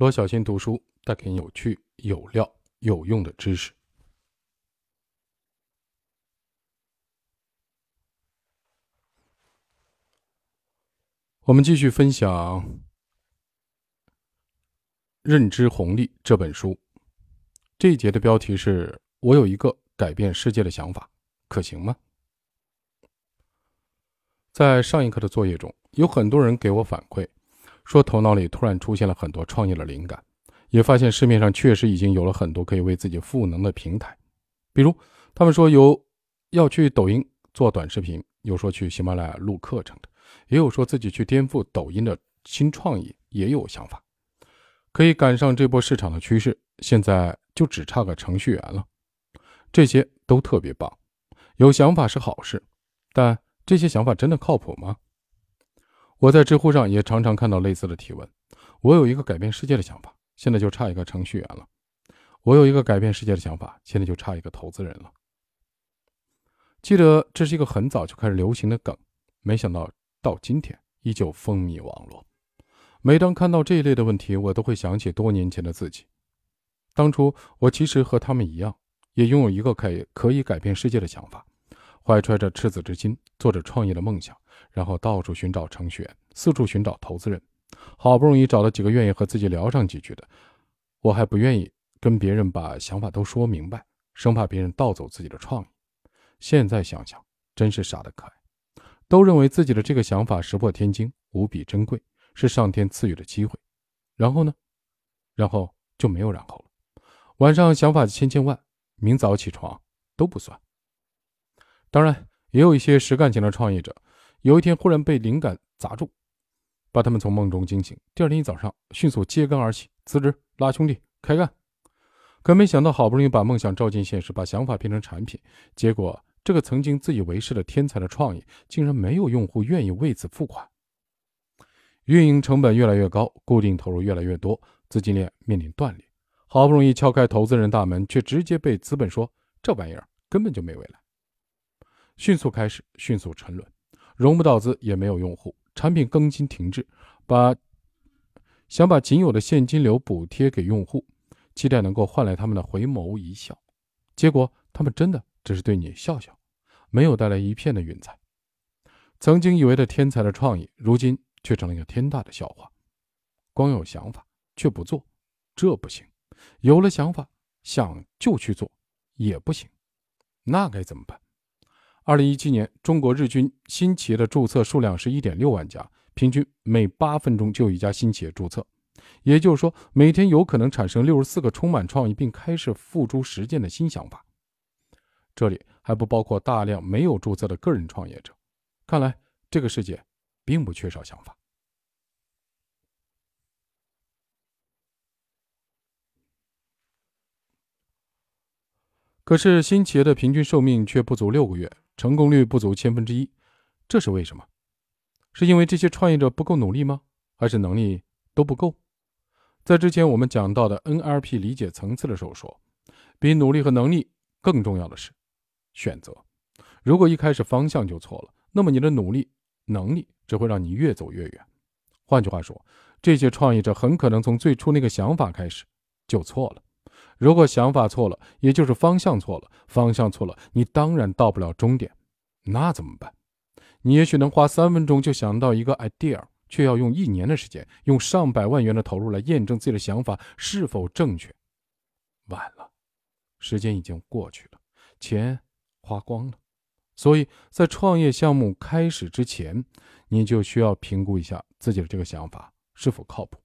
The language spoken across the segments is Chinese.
罗小新读书带给你有趣、有料、有用的知识。我们继续分享《认知红利》这本书。这一节的标题是“我有一个改变世界的想法，可行吗？”在上一课的作业中，有很多人给我反馈。说头脑里突然出现了很多创业的灵感，也发现市面上确实已经有了很多可以为自己赋能的平台，比如他们说有要去抖音做短视频，有说去喜马拉雅录课程的，也有说自己去颠覆抖音的新创意，也有想法可以赶上这波市场的趋势，现在就只差个程序员了。这些都特别棒，有想法是好事，但这些想法真的靠谱吗？我在知乎上也常常看到类似的提问。我有一个改变世界的想法，现在就差一个程序员了。我有一个改变世界的想法，现在就差一个投资人了。记得这是一个很早就开始流行的梗，没想到到今天依旧风靡网络。每当看到这一类的问题，我都会想起多年前的自己。当初我其实和他们一样，也拥有一个可以可以改变世界的想法，怀揣着赤子之心，做着创业的梦想。然后到处寻找程序员，四处寻找投资人，好不容易找了几个愿意和自己聊上几句的，我还不愿意跟别人把想法都说明白，生怕别人盗走自己的创意。现在想想，真是傻得可爱。都认为自己的这个想法石破天惊，无比珍贵，是上天赐予的机会。然后呢？然后就没有然后了。晚上想法千千万，明早起床都不算。当然，也有一些实干型的创业者。有一天，忽然被灵感砸住，把他们从梦中惊醒。第二天一早上，迅速揭竿而起，辞职拉兄弟开干。可没想到，好不容易把梦想照进现实，把想法变成产品，结果这个曾经自以为是的天才的创意，竟然没有用户愿意为此付款。运营成本越来越高，固定投入越来越多，资金链面临断裂。好不容易敲开投资人大门，却直接被资本说这玩意儿根本就没未来。迅速开始，迅速沉沦。融不到资，也没有用户，产品更新停滞，把想把仅有的现金流补贴给用户，期待能够换来他们的回眸一笑，结果他们真的只是对你笑笑，没有带来一片的云彩。曾经以为的天才的创意，如今却成了一个天大的笑话。光有想法却不做，这不行；有了想法想就去做，也不行。那该怎么办？二零一七年，中国日均新企业的注册数量是一点六万家，平均每八分钟就有一家新企业注册，也就是说，每天有可能产生六十四个充满创意并开始付诸实践的新想法。这里还不包括大量没有注册的个人创业者。看来，这个世界并不缺少想法。可是，新企业的平均寿命却不足六个月。成功率不足千分之一，这是为什么？是因为这些创业者不够努力吗？还是能力都不够？在之前我们讲到的 NLP 理解层次的时候说，比努力和能力更重要的是选择。如果一开始方向就错了，那么你的努力能力只会让你越走越远。换句话说，这些创业者很可能从最初那个想法开始就错了。如果想法错了，也就是方向错了，方向错了，你当然到不了终点。那怎么办？你也许能花三分钟就想到一个 idea，却要用一年的时间，用上百万元的投入来验证自己的想法是否正确。晚了，时间已经过去了，钱花光了。所以在创业项目开始之前，你就需要评估一下自己的这个想法是否靠谱。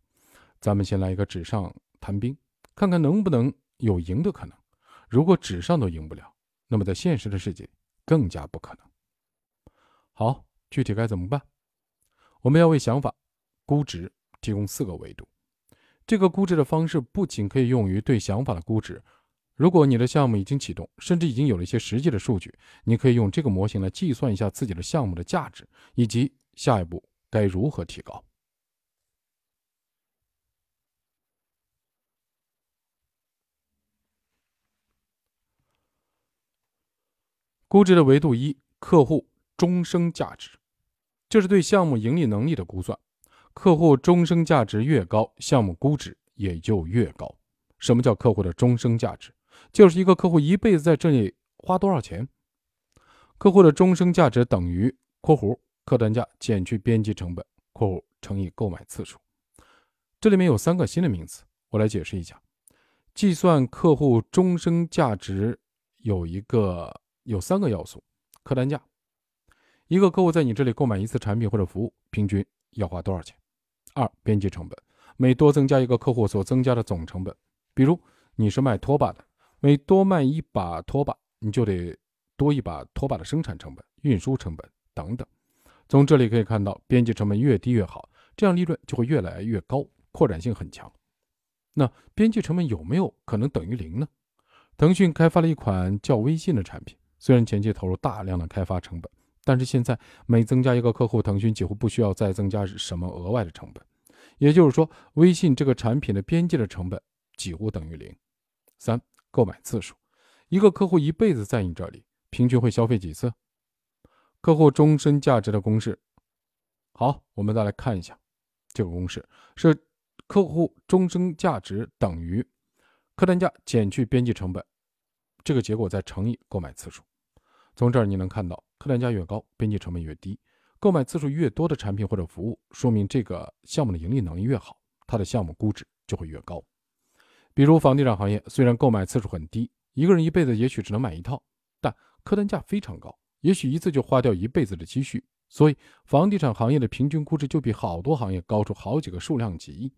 咱们先来一个纸上谈兵，看看能不能。有赢的可能，如果纸上都赢不了，那么在现实的世界更加不可能。好，具体该怎么办？我们要为想法估值提供四个维度。这个估值的方式不仅可以用于对想法的估值，如果你的项目已经启动，甚至已经有了一些实际的数据，你可以用这个模型来计算一下自己的项目的价值，以及下一步该如何提高。估值的维度一：客户终生价值，这是对项目盈利能力的估算。客户终生价值越高，项目估值也就越高。什么叫客户的终生价值？就是一个客户一辈子在这里花多少钱。客户的终生价值等于（括弧）客单价减去边际成本（括弧）乘以购买次数。这里面有三个新的名词，我来解释一下。计算客户终生价值有一个有三个要素：客单价，一个客户在你这里购买一次产品或者服务，平均要花多少钱；二，边际成本，每多增加一个客户所增加的总成本。比如你是卖拖把的，每多卖一把拖把，你就得多一把拖把的生产成本、运输成本等等。从这里可以看到，边际成本越低越好，这样利润就会越来越高。扩展性很强，那边际成本有没有可能等于零呢？腾讯开发了一款叫微信的产品，虽然前期投入大量的开发成本，但是现在每增加一个客户，腾讯几乎不需要再增加什么额外的成本。也就是说，微信这个产品的边际的成本几乎等于零。三、购买次数，一个客户一辈子在你这里，平均会消费几次？客户终身价值的公式。好，我们再来看一下这个公式是。客户终身价值等于客单价减去边际成本，这个结果再乘以购买次数。从这儿你能看到，客单价越高，边际成本越低，购买次数越多的产品或者服务，说明这个项目的盈利能力越好，它的项目估值就会越高。比如房地产行业，虽然购买次数很低，一个人一辈子也许只能买一套，但客单价非常高，也许一次就花掉一辈子的积蓄，所以房地产行业的平均估值就比好多行业高出好几个数量级。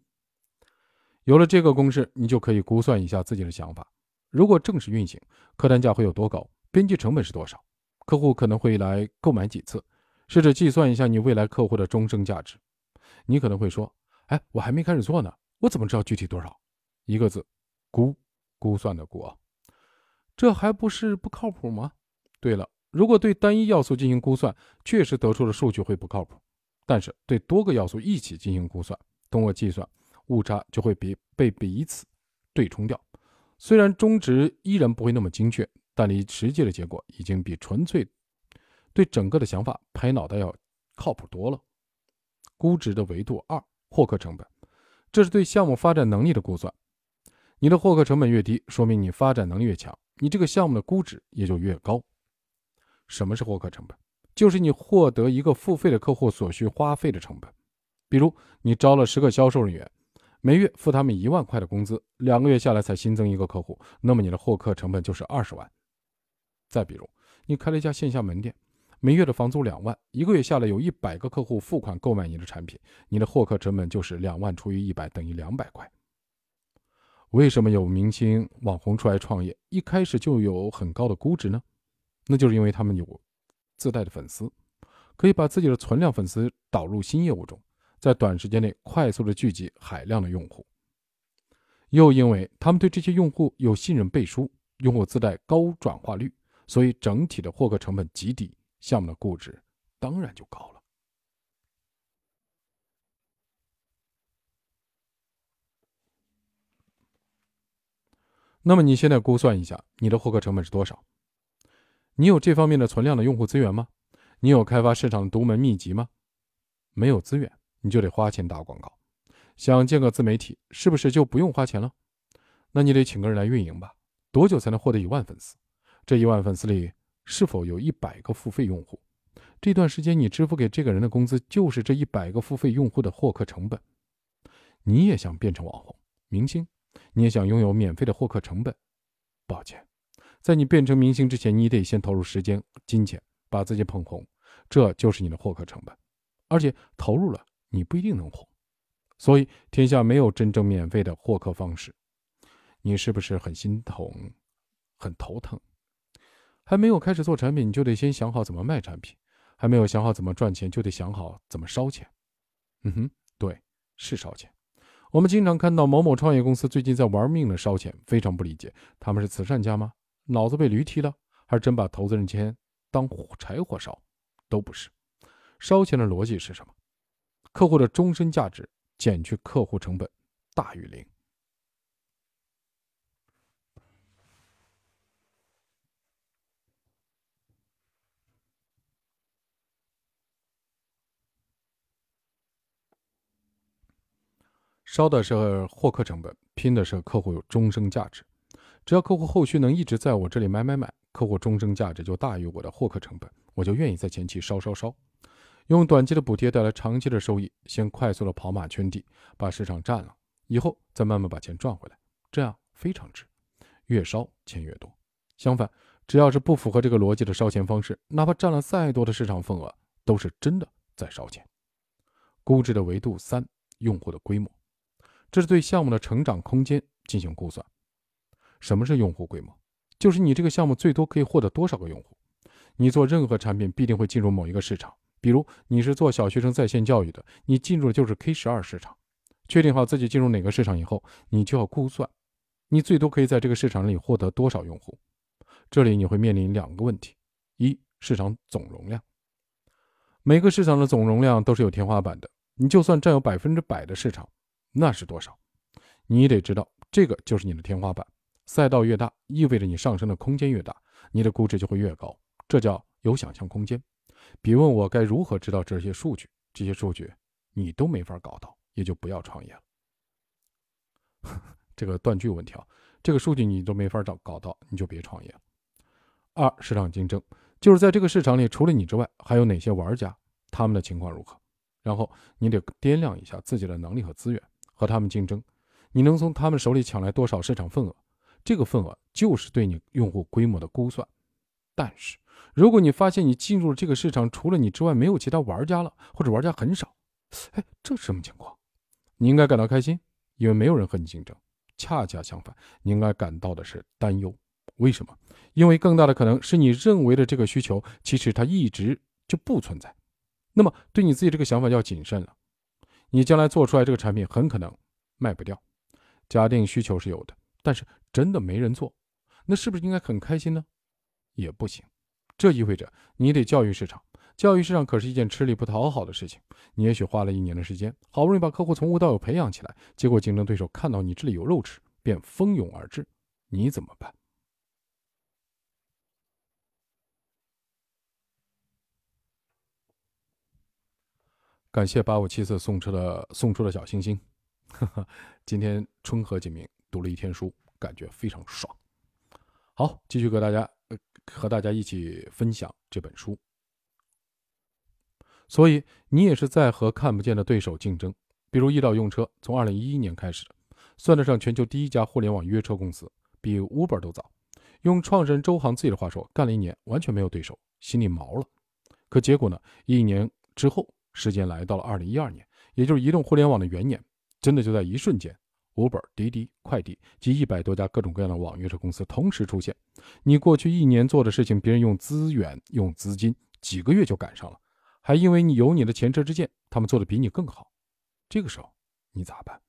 有了这个公式，你就可以估算一下自己的想法。如果正式运行，客单价会有多高？边际成本是多少？客户可能会来购买几次？试着计算一下你未来客户的终生价值。你可能会说：“哎，我还没开始做呢，我怎么知道具体多少？”一个字：估，估算的估啊。这还不是不靠谱吗？对了，如果对单一要素进行估算，确实得出的数据会不靠谱。但是对多个要素一起进行估算，通过计算。误差就会比被彼此对冲掉，虽然中值依然不会那么精确，但离实际的结果已经比纯粹对整个的想法拍脑袋要靠谱多了。估值的维度二，获客成本，这是对项目发展能力的估算。你的获客成本越低，说明你发展能力越强，你这个项目的估值也就越高。什么是获客成本？就是你获得一个付费的客户所需花费的成本。比如你招了十个销售人员。每月付他们一万块的工资，两个月下来才新增一个客户，那么你的获客成本就是二十万。再比如，你开了一家线下门店，每月的房租两万，一个月下来有一百个客户付款购买你的产品，你的获客成本就是两万除以一百等于两百块。为什么有明星网红出来创业，一开始就有很高的估值呢？那就是因为他们有自带的粉丝，可以把自己的存量粉丝导入新业务中。在短时间内快速的聚集海量的用户，又因为他们对这些用户有信任背书，用户自带高转化率，所以整体的获客成本极低，项目的估值当然就高了。那么你现在估算一下，你的获客成本是多少？你有这方面的存量的用户资源吗？你有开发市场的独门秘籍吗？没有资源。你就得花钱打广告，想建个自媒体，是不是就不用花钱了？那你得请个人来运营吧。多久才能获得一万粉丝？这一万粉丝里是否有一百个付费用户？这段时间你支付给这个人的工资，就是这一百个付费用户的获客成本。你也想变成网红、明星，你也想拥有免费的获客成本？抱歉，在你变成明星之前，你得先投入时间、金钱，把自己捧红，这就是你的获客成本。而且投入了。你不一定能红，所以天下没有真正免费的获客方式。你是不是很心痛、很头疼？还没有开始做产品，就得先想好怎么卖产品；还没有想好怎么赚钱，就得想好怎么烧钱。嗯哼，对，是烧钱。我们经常看到某某创业公司最近在玩命的烧钱，非常不理解，他们是慈善家吗？脑子被驴踢了，还是真把投资人钱当柴火烧？都不是。烧钱的逻辑是什么？客户的终身价值减去客户成本大于零。烧的是获客成本，拼的是客户有终生价值。只要客户后续能一直在我这里买买买，客户终生价值就大于我的获客成本，我就愿意在前期烧烧烧，用短期的补贴带来长期的收益，先快速的跑马圈地，把市场占了，以后再慢慢把钱赚回来，这样非常值，越烧钱越多。相反，只要是不符合这个逻辑的烧钱方式，哪怕占了再多的市场份额，都是真的在烧钱。估值的维度三，用户的规模，这是对项目的成长空间进行估算。什么是用户规模？就是你这个项目最多可以获得多少个用户。你做任何产品必定会进入某一个市场，比如你是做小学生在线教育的，你进入的就是 K 十二市场。确定好自己进入哪个市场以后，你就要估算，你最多可以在这个市场里获得多少用户。这里你会面临两个问题：一、市场总容量。每个市场的总容量都是有天花板的，你就算占有百分之百的市场，那是多少？你得知道，这个就是你的天花板。赛道越大，意味着你上升的空间越大，你的估值就会越高，这叫有想象空间。别问我该如何知道这些数据，这些数据你都没法搞到，也就不要创业了。这个断句问题啊，这个数据你都没法找搞到，你就别创业了。二、市场竞争，就是在这个市场里，除了你之外，还有哪些玩家，他们的情况如何？然后你得掂量一下自己的能力和资源，和他们竞争，你能从他们手里抢来多少市场份额？这个份额就是对你用户规模的估算，但是如果你发现你进入了这个市场，除了你之外没有其他玩家了，或者玩家很少，哎，这是什么情况？你应该感到开心，因为没有人和你竞争。恰恰相反，你应该感到的是担忧。为什么？因为更大的可能是你认为的这个需求，其实它一直就不存在。那么对你自己这个想法要谨慎了。你将来做出来这个产品很可能卖不掉。假定需求是有的。但是真的没人做，那是不是应该很开心呢？也不行，这意味着你得教育市场。教育市场可是一件吃力不讨好的事情。你也许花了一年的时间，好不容易把客户从无到有培养起来，结果竞争对手看到你这里有肉吃，便蜂拥而至，你怎么办？感谢八五七四送出的送出的小星星，今天春和景明。读了一天书，感觉非常爽。好，继续和大家和大家一起分享这本书。所以你也是在和看不见的对手竞争，比如易到用车，从二零一一年开始，算得上全球第一家互联网约车公司，比 Uber 都早。用创始人周航自己的话说，干了一年完全没有对手，心里毛了。可结果呢？一年之后，时间来到了二零一二年，也就是移动互联网的元年，真的就在一瞬间。Uber、滴滴、快递及一百多家各种各样的网约车公司同时出现，你过去一年做的事情，别人用资源、用资金几个月就赶上了，还因为你有你的前车之鉴，他们做的比你更好。这个时候你咋办？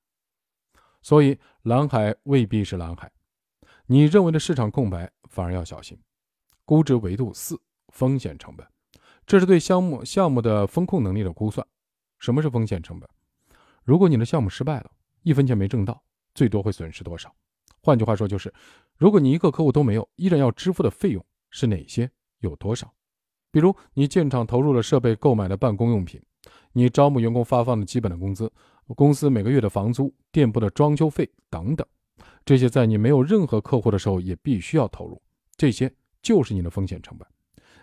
所以蓝海未必是蓝海，你认为的市场空白反而要小心。估值维度四：风险成本，这是对项目项目的风控能力的估算。什么是风险成本？如果你的项目失败了。一分钱没挣到，最多会损失多少？换句话说，就是如果你一个客户都没有，依然要支付的费用是哪些？有多少？比如你建厂投入了设备、购买的办公用品，你招募员工发放的基本的工资，公司每个月的房租、店铺的装修费等等，这些在你没有任何客户的时候也必须要投入，这些就是你的风险成本。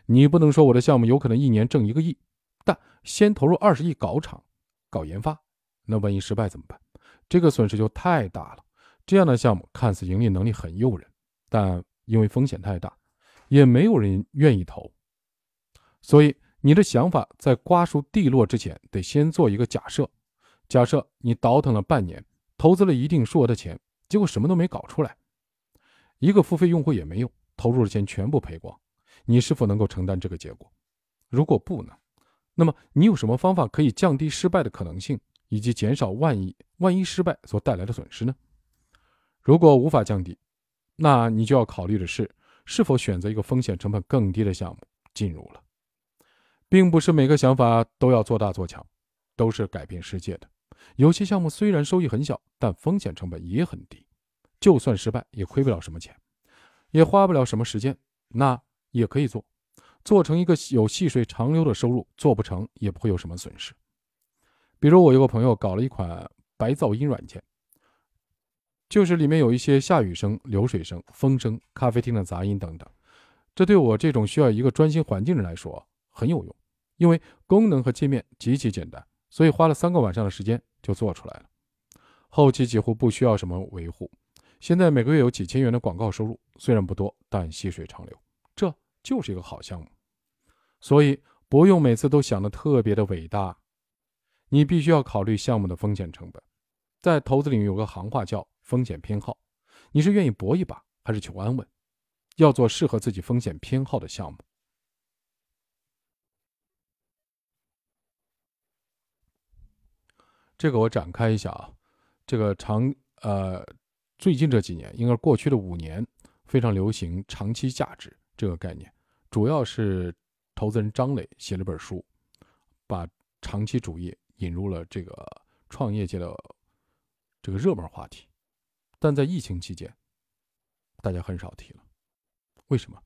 你不能说我的项目有可能一年挣一个亿，但先投入二十亿搞厂、搞研发，那万一失败怎么办？这个损失就太大了。这样的项目看似盈利能力很诱人，但因为风险太大，也没有人愿意投。所以你的想法在瓜熟蒂落之前，得先做一个假设：假设你倒腾了半年，投资了一定数额的钱，结果什么都没搞出来，一个付费用户也没有，投入的钱全部赔光，你是否能够承担这个结果？如果不能，那么你有什么方法可以降低失败的可能性？以及减少万一万一失败所带来的损失呢？如果无法降低，那你就要考虑的是是否选择一个风险成本更低的项目进入了。并不是每个想法都要做大做强，都是改变世界的。有些项目虽然收益很小，但风险成本也很低，就算失败也亏不了什么钱，也花不了什么时间，那也可以做，做成一个有细水长流的收入。做不成也不会有什么损失。比如我有个朋友搞了一款白噪音软件，就是里面有一些下雨声、流水声、风声、咖啡厅的杂音等等。这对我这种需要一个专心环境的人来说很有用，因为功能和界面极其简单，所以花了三个晚上的时间就做出来了。后期几乎不需要什么维护，现在每个月有几千元的广告收入，虽然不多，但细水长流，就是一个好项目。所以不用每次都想的特别的伟大，你必须要考虑项目的风险成本。在投资领域有个行话叫风险偏好，你是愿意搏一把，还是求安稳？要做适合自己风险偏好的项目。这个我展开一下啊。这个长呃，最近这几年，应该过去的五年，非常流行长期价值这个概念。主要是投资人张磊写了本书，把长期主义引入了这个创业界的这个热门话题。但在疫情期间，大家很少提了。为什么？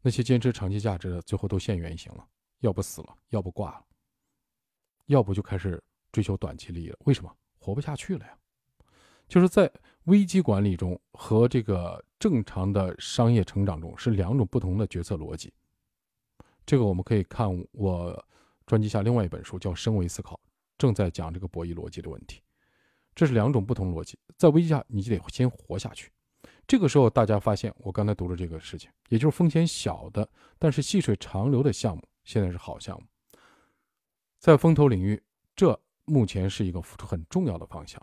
那些坚持长期价值的，最后都现原形了，要不死了，要不挂了，要不就开始追求短期利益了。为什么？活不下去了呀。就是在危机管理中和这个正常的商业成长中是两种不同的决策逻辑。这个我们可以看我专辑下另外一本书，叫《升维思考》，正在讲这个博弈逻辑的问题。这是两种不同逻辑，在危机下你就得先活下去。这个时候大家发现，我刚才读了这个事情，也就是风险小的，但是细水长流的项目，现在是好项目。在风投领域，这目前是一个很重要的方向。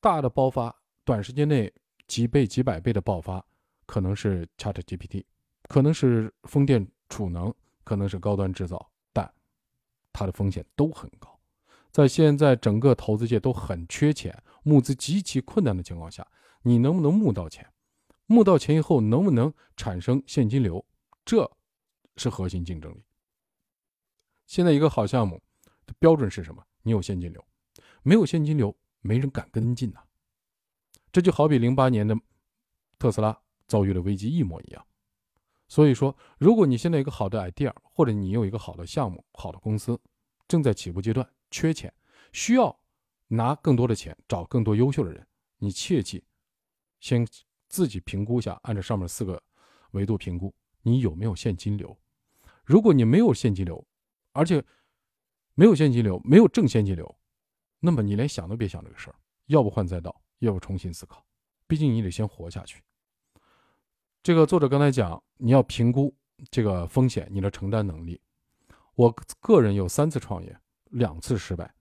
大的爆发，短时间内几倍、几百倍的爆发，可能是 Chat GPT，可能是风电储能，可能是高端制造，但它的风险都很高。在现在整个投资界都很缺钱、募资极其困难的情况下，你能不能募到钱？募到钱以后能不能产生现金流？这是核心竞争力。现在一个好项目的标准是什么？你有现金流，没有现金流。没人敢跟进呐，这就好比零八年的特斯拉遭遇了危机一模一样。所以说，如果你现在有一个好的 idea，或者你有一个好的项目、好的公司，正在起步阶段，缺钱，需要拿更多的钱，找更多优秀的人，你切记先自己评估一下，按照上面四个维度评估，你有没有现金流。如果你没有现金流，而且没有现金流，没有正现金流。那么你连想都别想这个事儿，要不换赛道，要不重新思考。毕竟你得先活下去。这个作者刚才讲，你要评估这个风险，你的承担能力。我个人有三次创业，两次失败。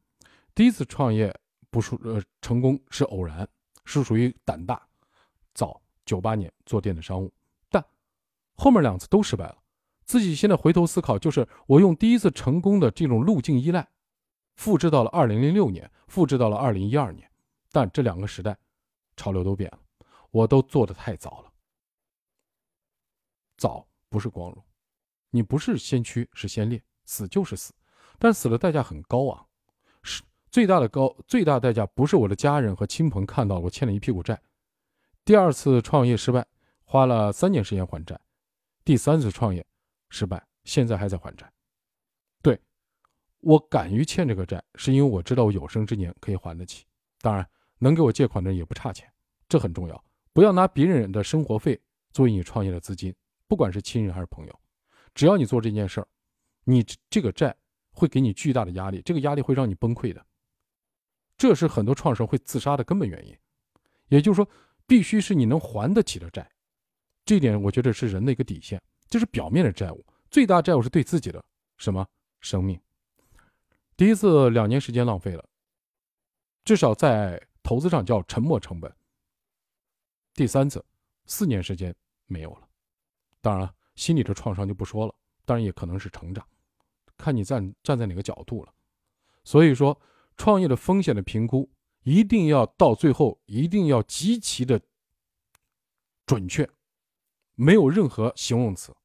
第一次创业不属呃成功是偶然，是属于胆大。早九八年做电子商务，但后面两次都失败了。自己现在回头思考，就是我用第一次成功的这种路径依赖。复制到了二零零六年，复制到了二零一二年，但这两个时代潮流都变了，我都做的太早了。早不是光荣，你不是先驱是先烈，死就是死，但死的代价很高啊！是最大的高最大代价不是我的家人和亲朋看到我欠了一屁股债，第二次创业失败，花了三年时间还债，第三次创业失败，现在还在还债。对我敢于欠这个债，是因为我知道我有生之年可以还得起。当然，能给我借款的人也不差钱，这很重要。不要拿别人的生活费作为你创业的资金，不管是亲人还是朋友。只要你做这件事儿，你这个债会给你巨大的压力，这个压力会让你崩溃的。这是很多创始人会自杀的根本原因。也就是说，必须是你能还得起的债。这一点我觉得是人的一个底线，这是表面的债务，最大债务是对自己的什么生命。第一次两年时间浪费了，至少在投资上叫沉没成本。第三次四年时间没有了，当然了，心理的创伤就不说了，当然也可能是成长，看你站站在哪个角度了。所以说，创业的风险的评估一定要到最后一定要极其的准确，没有任何形容词。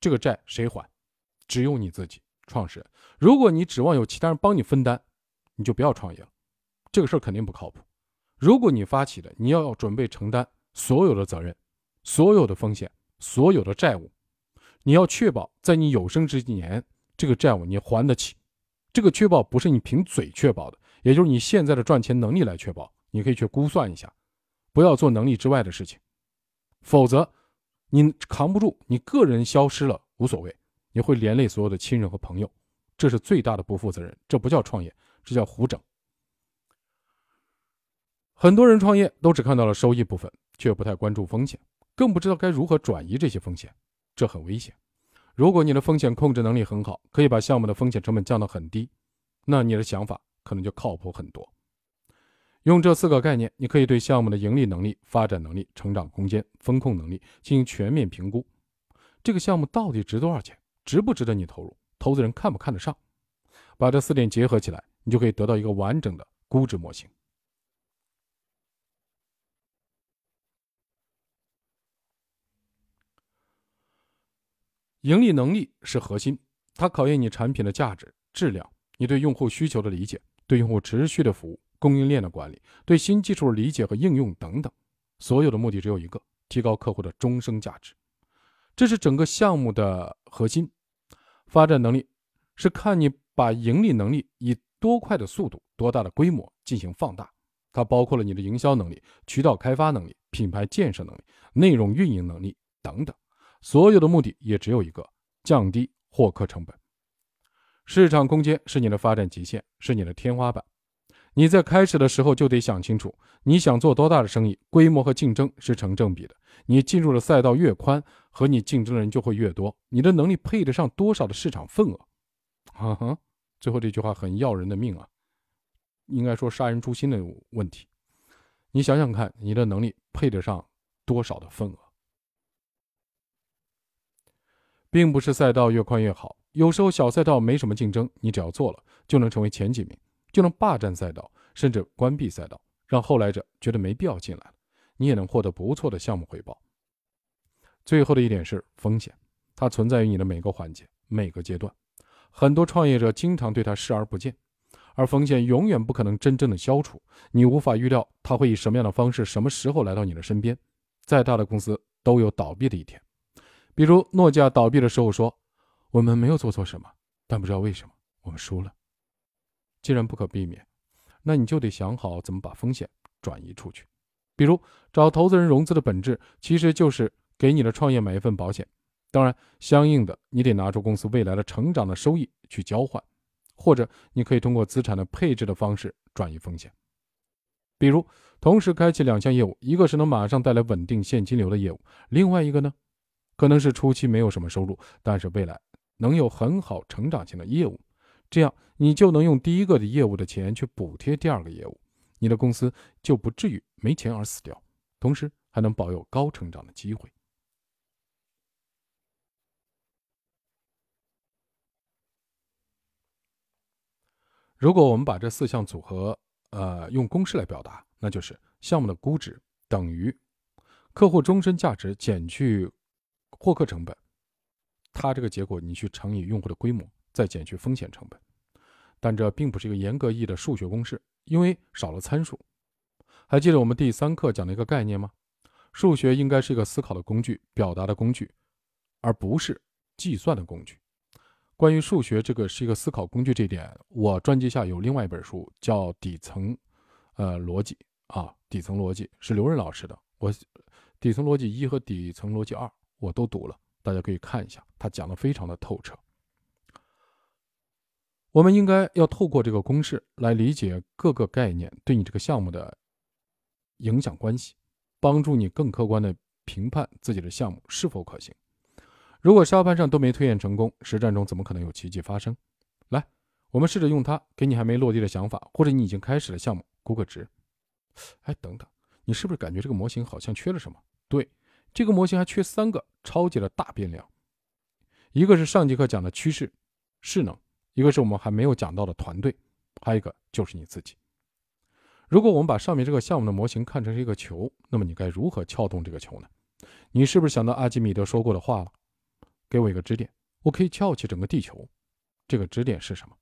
这个债谁还？只有你自己。创始人，如果你指望有其他人帮你分担，你就不要创业了，这个事儿肯定不靠谱。如果你发起的，你要要准备承担所有的责任、所有的风险、所有的债务，你要确保在你有生之年，这个债务你还得起。这个确保不是你凭嘴确保的，也就是你现在的赚钱能力来确保。你可以去估算一下，不要做能力之外的事情，否则你扛不住，你个人消失了无所谓，你会连累所有的亲人和朋友，这是最大的不负责任。这不叫创业，这叫胡整。很多人创业都只看到了收益部分，却不太关注风险，更不知道该如何转移这些风险，这很危险。如果你的风险控制能力很好，可以把项目的风险成本降到很低，那你的想法可能就靠谱很多。用这四个概念，你可以对项目的盈利能力、发展能力、成长空间、风控能力进行全面评估。这个项目到底值多少钱？值不值得你投入？投资人看不看得上？把这四点结合起来，你就可以得到一个完整的估值模型。盈利能力是核心，它考验你产品的价值、质量，你对用户需求的理解，对用户持续的服务。供应链的管理，对新技术理解和应用等等，所有的目的只有一个：提高客户的终生价值。这是整个项目的核心。发展能力是看你把盈利能力以多快的速度、多大的规模进行放大。它包括了你的营销能力、渠道开发能力、品牌建设能力、内容运营能力等等。所有的目的也只有一个：降低获客成本。市场空间是你的发展极限，是你的天花板。你在开始的时候就得想清楚，你想做多大的生意，规模和竞争是成正比的。你进入的赛道越宽，和你竞争的人就会越多，你的能力配得上多少的市场份额？哈哈，最后这句话很要人的命啊，应该说杀人诛心的问题。你想想看，你的能力配得上多少的份额？并不是赛道越宽越好，有时候小赛道没什么竞争，你只要做了，就能成为前几名。就能霸占赛道，甚至关闭赛道，让后来者觉得没必要进来了。你也能获得不错的项目回报。最后的一点是风险，它存在于你的每个环节、每个阶段。很多创业者经常对它视而不见，而风险永远不可能真正的消除。你无法预料它会以什么样的方式、什么时候来到你的身边。再大的公司都有倒闭的一天，比如诺基亚倒闭的时候说：“我们没有做错什么，但不知道为什么我们输了。”既然不可避免，那你就得想好怎么把风险转移出去。比如找投资人融资的本质，其实就是给你的创业买一份保险。当然，相应的你得拿出公司未来的成长的收益去交换，或者你可以通过资产的配置的方式转移风险。比如同时开启两项业务，一个是能马上带来稳定现金流的业务，另外一个呢，可能是初期没有什么收入，但是未来能有很好成长性的业务。这样，你就能用第一个的业务的钱去补贴第二个业务，你的公司就不至于没钱而死掉，同时还能保有高成长的机会。如果我们把这四项组合，呃，用公式来表达，那就是项目的估值等于客户终身价值减去获客成本，它这个结果你去乘以用户的规模。再减去风险成本，但这并不是一个严格意义的数学公式，因为少了参数。还记得我们第三课讲的一个概念吗？数学应该是一个思考的工具、表达的工具，而不是计算的工具。关于数学这个是一个思考工具这一点，我专辑下有另外一本书叫《底层呃逻辑》啊，《底层逻辑》是刘润老师的。我《底层逻辑一》和《底层逻辑二》我都读了，大家可以看一下，他讲的非常的透彻。我们应该要透过这个公式来理解各个概念对你这个项目的影响关系，帮助你更客观的评判自己的项目是否可行。如果沙盘上都没推演成功，实战中怎么可能有奇迹发生？来，我们试着用它给你还没落地的想法，或者你已经开始的项目估个值。哎，等等，你是不是感觉这个模型好像缺了什么？对，这个模型还缺三个超级的大变量，一个是上节课讲的趋势势能。一个是我们还没有讲到的团队，还有一个就是你自己。如果我们把上面这个项目的模型看成是一个球，那么你该如何撬动这个球呢？你是不是想到阿基米德说过的话了？给我一个支点，我可以撬起整个地球。这个支点是什么？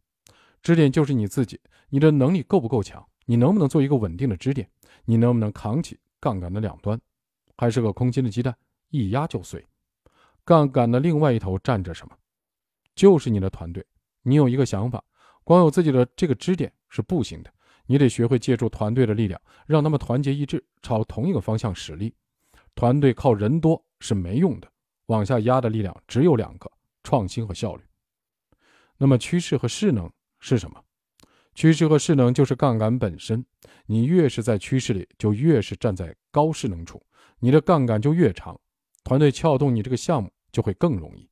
支点就是你自己，你的能力够不够强？你能不能做一个稳定的支点？你能不能扛起杠杆的两端？还是个空心的鸡蛋，一压就碎？杠杆的另外一头站着什么？就是你的团队。你有一个想法，光有自己的这个支点是不行的，你得学会借助团队的力量，让他们团结一致，朝同一个方向使力。团队靠人多是没用的，往下压的力量只有两个：创新和效率。那么趋势和势能是什么？趋势和势能就是杠杆本身。你越是在趋势里，就越是站在高势能处，你的杠杆就越长，团队撬动你这个项目就会更容易。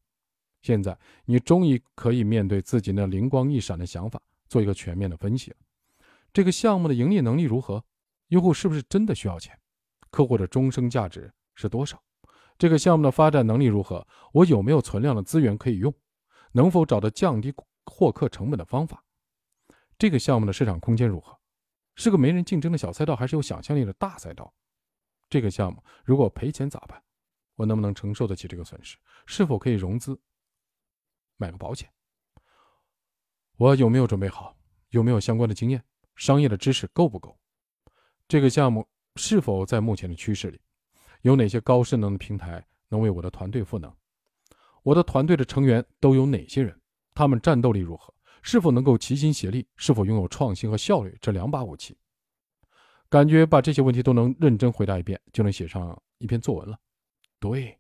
现在你终于可以面对自己那灵光一闪的想法，做一个全面的分析了。这个项目的盈利能力如何？用户是不是真的需要钱？客户的终生价值是多少？这个项目的发展能力如何？我有没有存量的资源可以用？能否找到降低获客成本的方法？这个项目的市场空间如何？是个没人竞争的小赛道，还是有想象力的大赛道？这个项目如果赔钱咋办？我能不能承受得起这个损失？是否可以融资？买个保险，我有没有准备好？有没有相关的经验？商业的知识够不够？这个项目是否在目前的趋势里？有哪些高势能的平台能为我的团队赋能？我的团队的成员都有哪些人？他们战斗力如何？是否能够齐心协力？是否拥有创新和效率这两把武器？感觉把这些问题都能认真回答一遍，就能写上一篇作文了。对，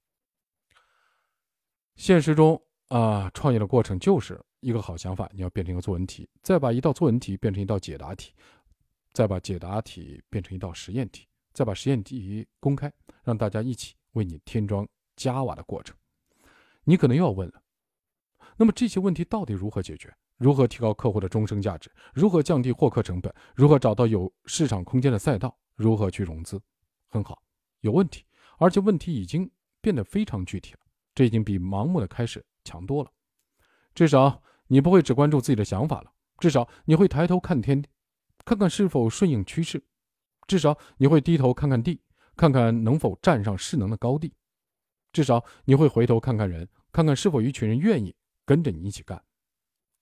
现实中。啊，创业的过程就是一个好想法，你要变成一个作文题，再把一道作文题变成一道解答题，再把解答题变成一道实验题，再把实验题公开，让大家一起为你添砖加瓦的过程。你可能又要问了，那么这些问题到底如何解决？如何提高客户的终生价值？如何降低获客成本？如何找到有市场空间的赛道？如何去融资？很好，有问题，而且问题已经变得非常具体了。这已经比盲目的开始。强多了，至少你不会只关注自己的想法了。至少你会抬头看天，看看是否顺应趋势；至少你会低头看看地，看看能否站上势能的高地；至少你会回头看看人，看看是否一群人愿意跟着你一起干；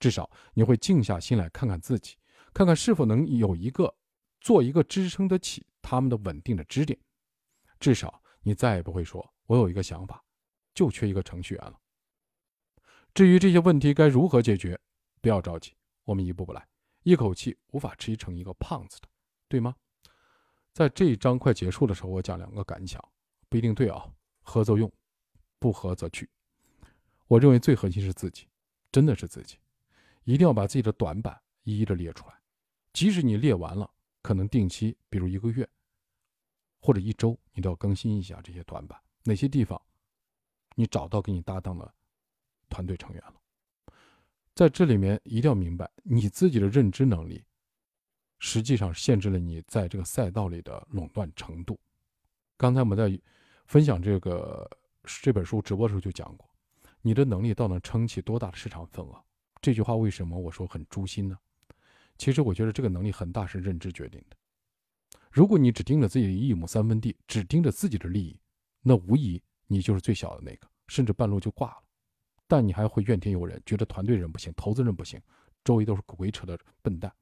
至少你会静下心来看看自己，看看是否能有一个做一个支撑得起他们的稳定的支点；至少你再也不会说“我有一个想法，就缺一个程序员了”。至于这些问题该如何解决，不要着急，我们一步步来，一口气无法吃成一个胖子的，对吗？在这一章快结束的时候，我讲两个感想，不一定对啊，合则用，不合则去。我认为最核心是自己，真的是自己，一定要把自己的短板一一的列出来，即使你列完了，可能定期，比如一个月或者一周，你都要更新一下这些短板，哪些地方你找到跟你搭档的。团队成员了，在这里面一定要明白，你自己的认知能力，实际上限制了你在这个赛道里的垄断程度。刚才我们在分享这个这本书直播的时候就讲过，你的能力到能撑起多大的市场份额？这句话为什么我说很诛心呢？其实我觉得这个能力很大是认知决定的。如果你只盯着自己的一亩三分地，只盯着自己的利益，那无疑你就是最小的那个，甚至半路就挂了。但你还会怨天尤人，觉得团队人不行，投资人不行，周围都是鬼扯的笨蛋，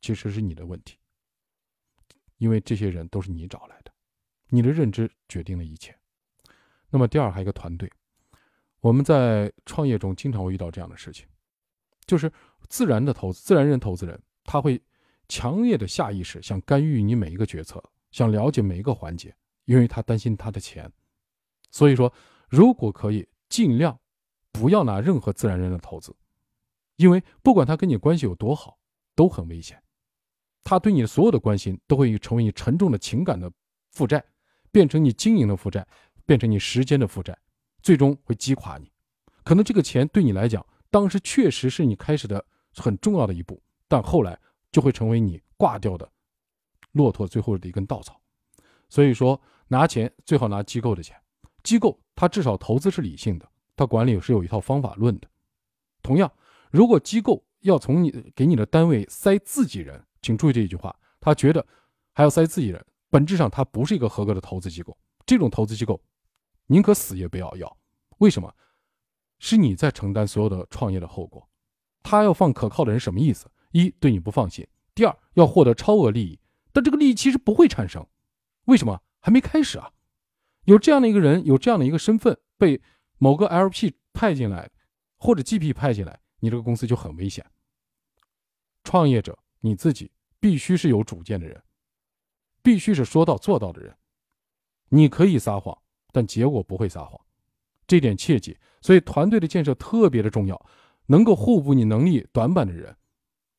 其实是你的问题，因为这些人都是你找来的，你的认知决定了一切。那么第二，还有一个团队，我们在创业中经常会遇到这样的事情，就是自然的投资，自然人投资人他会强烈的下意识想干预你每一个决策，想了解每一个环节，因为他担心他的钱，所以说如果可以尽量。不要拿任何自然人的投资，因为不管他跟你关系有多好，都很危险。他对你的所有的关心都会成为你沉重的情感的负债，变成你经营的负债，变成你时间的负债，最终会击垮你。可能这个钱对你来讲，当时确实是你开始的很重要的一步，但后来就会成为你挂掉的骆驼最后的一根稻草。所以说，拿钱最好拿机构的钱，机构它至少投资是理性的。他管理是有一套方法论的。同样，如果机构要从你给你的单位塞自己人，请注意这一句话，他觉得还要塞自己人，本质上他不是一个合格的投资机构。这种投资机构，宁可死也不要要。为什么？是你在承担所有的创业的后果。他要放可靠的人，什么意思？一对你不放心，第二要获得超额利益，但这个利益其实不会产生。为什么？还没开始啊！有这样的一个人，有这样的一个身份被。某个 LP 派进来，或者 GP 派进来，你这个公司就很危险。创业者你自己必须是有主见的人，必须是说到做到的人。你可以撒谎，但结果不会撒谎，这点切记。所以团队的建设特别的重要，能够互补你能力短板的人，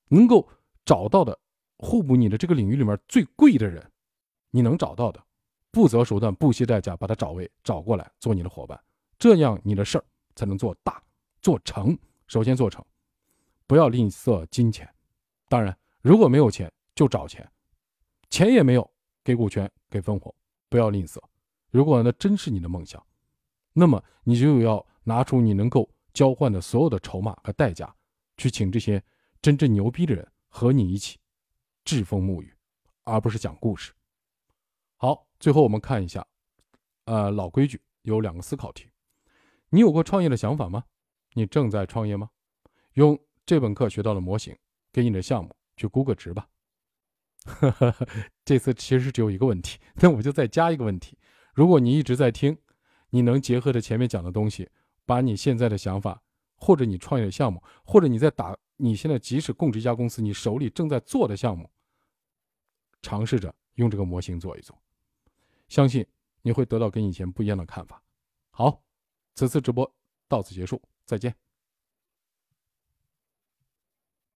能够找到的互补你的这个领域里面最贵的人，你能找到的，不择手段、不惜代价把他找位找过来做你的伙伴，这样你的事儿才能做大做成。首先做成，不要吝啬金钱。当然，如果没有钱，就找钱，钱也没有，给股权，给分红，不要吝啬。如果那真是你的梦想，那么你就要。拿出你能够交换的所有的筹码和代价，去请这些真正牛逼的人和你一起栉风沐雨，而不是讲故事。好，最后我们看一下，呃，老规矩，有两个思考题：你有过创业的想法吗？你正在创业吗？用这本课学到的模型给你的项目去估个值吧。这次其实只有一个问题，那我就再加一个问题：如果你一直在听，你能结合着前面讲的东西。把你现在的想法，或者你创业的项目，或者你在打，你现在即使供职一家公司，你手里正在做的项目，尝试着用这个模型做一做，相信你会得到跟以前不一样的看法。好，此次直播到此结束，再见。